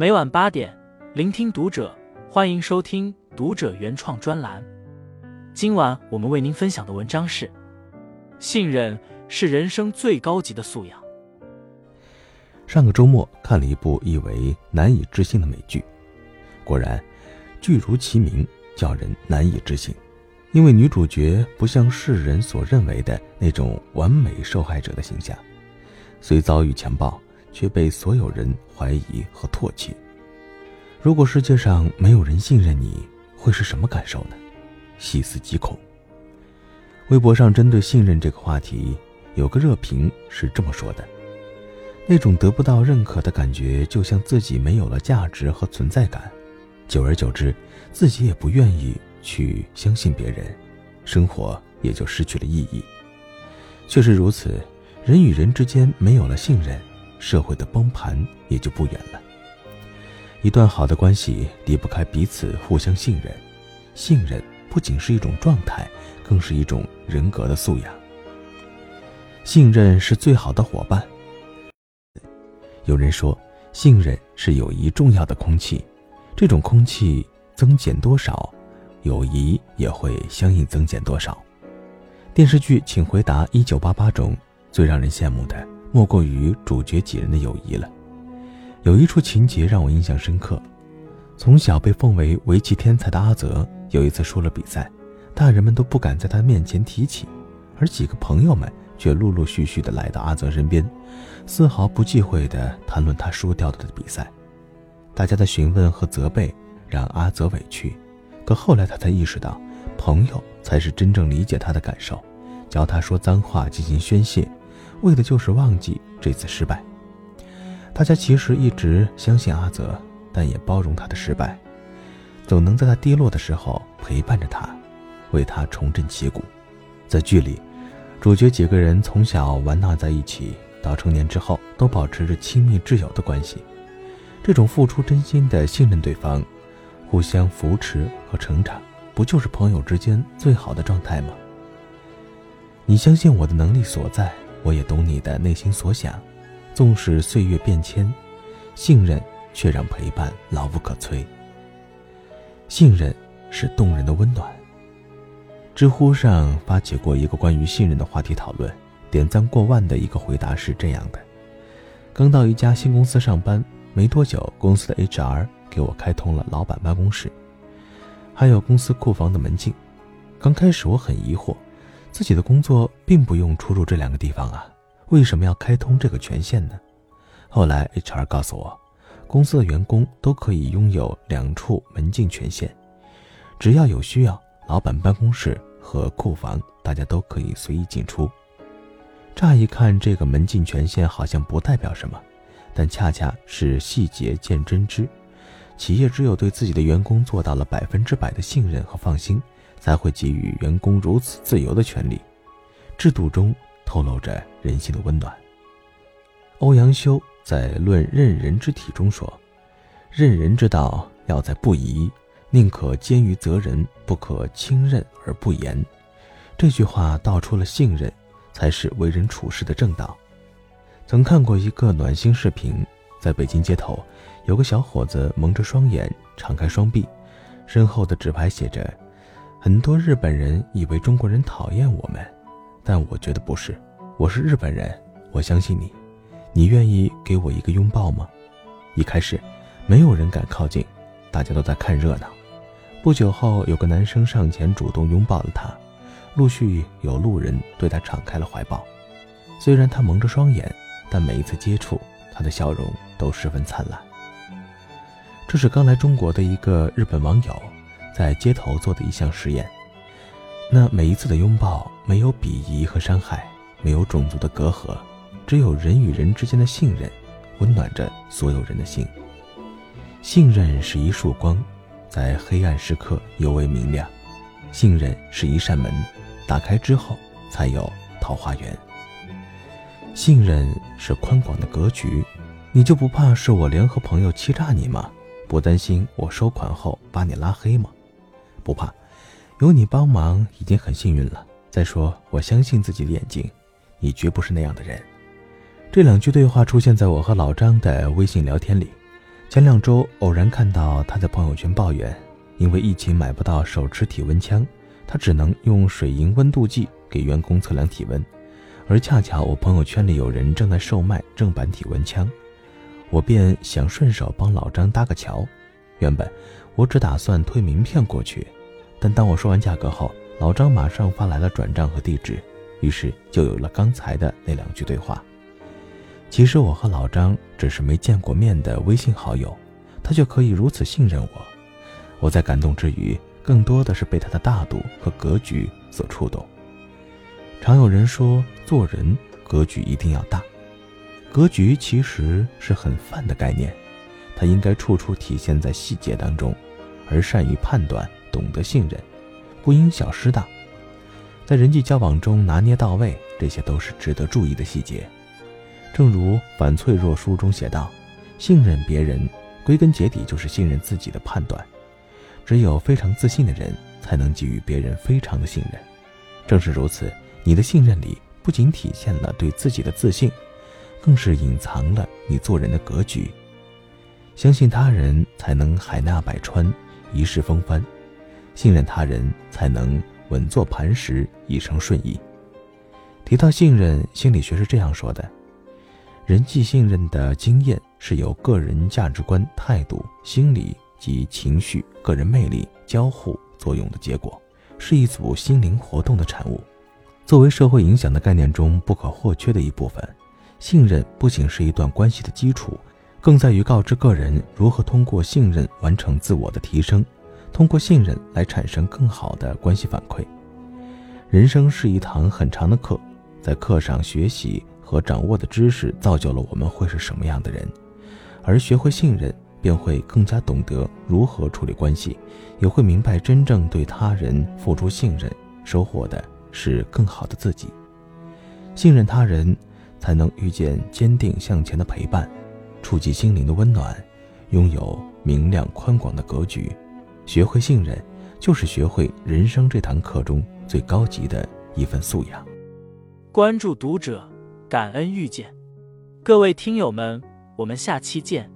每晚八点，聆听读者，欢迎收听读者原创专栏。今晚我们为您分享的文章是：信任是人生最高级的素养。上个周末看了一部译为《难以置信》的美剧，果然，剧如其名，叫人难以置信。因为女主角不像世人所认为的那种完美受害者的形象，虽遭遇强暴。却被所有人怀疑和唾弃。如果世界上没有人信任你，会是什么感受呢？细思极恐。微博上针对信任这个话题，有个热评是这么说的：那种得不到认可的感觉，就像自己没有了价值和存在感，久而久之，自己也不愿意去相信别人，生活也就失去了意义。确实如此，人与人之间没有了信任。社会的崩盘也就不远了。一段好的关系离不开彼此互相信任，信任不仅是一种状态，更是一种人格的素养。信任是最好的伙伴。有人说，信任是友谊重要的空气，这种空气增减多少，友谊也会相应增减多少。电视剧《请回答一九八八》中最让人羡慕的。莫过于主角几人的友谊了。有一处情节让我印象深刻：从小被奉为围棋天才的阿泽，有一次输了比赛，大人们都不敢在他面前提起，而几个朋友们却陆陆续续的来到阿泽身边，丝毫不忌讳的谈论他输掉的比赛。大家的询问和责备让阿泽委屈，可后来他才意识到，朋友才是真正理解他的感受，教他说脏话进行宣泄。为的就是忘记这次失败。大家其实一直相信阿泽，但也包容他的失败，总能在他低落的时候陪伴着他，为他重振旗鼓。在剧里，主角几个人从小玩闹在一起，到成年之后都保持着亲密挚友的关系。这种付出真心的信任对方，互相扶持和成长，不就是朋友之间最好的状态吗？你相信我的能力所在。我也懂你的内心所想，纵使岁月变迁，信任却让陪伴牢不可摧。信任是动人的温暖。知乎上发起过一个关于信任的话题讨论，点赞过万的一个回答是这样的：刚到一家新公司上班没多久，公司的 HR 给我开通了老板办公室，还有公司库房的门禁。刚开始我很疑惑。自己的工作并不用出入这两个地方啊，为什么要开通这个权限呢？后来 HR 告诉我，公司的员工都可以拥有两处门禁权限，只要有需要，老板办公室和库房大家都可以随意进出。乍一看，这个门禁权限好像不代表什么，但恰恰是细节见真知。企业只有对自己的员工做到了百分之百的信任和放心。才会给予员工如此自由的权利，制度中透露着人性的温暖。欧阳修在《论任人之体》中说：“任人之道，要在不疑，宁可坚于责人，不可轻任而不言。”这句话道出了信任才是为人处事的正道。曾看过一个暖心视频，在北京街头，有个小伙子蒙着双眼，敞开双臂，身后的纸牌写着。很多日本人以为中国人讨厌我们，但我觉得不是。我是日本人，我相信你。你愿意给我一个拥抱吗？一开始，没有人敢靠近，大家都在看热闹。不久后，有个男生上前主动拥抱了他，陆续有路人对他敞开了怀抱。虽然他蒙着双眼，但每一次接触，他的笑容都十分灿烂。这是刚来中国的一个日本网友。在街头做的一项实验，那每一次的拥抱没有鄙夷和伤害，没有种族的隔阂，只有人与人之间的信任，温暖着所有人的心。信任是一束光，在黑暗时刻尤为明亮。信任是一扇门，打开之后才有桃花源。信任是宽广的格局，你就不怕是我联合朋友欺诈你吗？不担心我收款后把你拉黑吗？不怕，有你帮忙已经很幸运了。再说，我相信自己的眼睛，你绝不是那样的人。这两句对话出现在我和老张的微信聊天里，前两周偶然看到他在朋友圈抱怨，因为疫情买不到手持体温枪，他只能用水银温度计给员工测量体温。而恰巧我朋友圈里有人正在售卖正版体温枪，我便想顺手帮老张搭个桥。原本我只打算推名片过去，但当我说完价格后，老张马上发来了转账和地址，于是就有了刚才的那两句对话。其实我和老张只是没见过面的微信好友，他却可以如此信任我。我在感动之余，更多的是被他的大度和格局所触动。常有人说，做人格局一定要大。格局其实是很泛的概念，它应该处处体现在细节当中，而善于判断，懂得信任，不因小失大，在人际交往中拿捏到位，这些都是值得注意的细节。正如反脆弱书中写道：“信任别人，归根结底就是信任自己的判断。只有非常自信的人，才能给予别人非常的信任。正是如此。”你的信任里不仅体现了对自己的自信，更是隐藏了你做人的格局。相信他人，才能海纳百川，一世风帆；信任他人，才能稳坐磐石，一生顺意。提到信任，心理学是这样说的：人际信任的经验是由个人价值观、态度、心理及情绪、个人魅力交互作用的结果，是一组心灵活动的产物。作为社会影响的概念中不可或缺的一部分，信任不仅是一段关系的基础，更在于告知个人如何通过信任完成自我的提升，通过信任来产生更好的关系反馈。人生是一堂很长的课，在课上学习和掌握的知识造就了我们会是什么样的人，而学会信任，便会更加懂得如何处理关系，也会明白真正对他人付出信任收获的。是更好的自己，信任他人，才能遇见坚定向前的陪伴，触及心灵的温暖，拥有明亮宽广的格局。学会信任，就是学会人生这堂课中最高级的一份素养。关注读者，感恩遇见，各位听友们，我们下期见。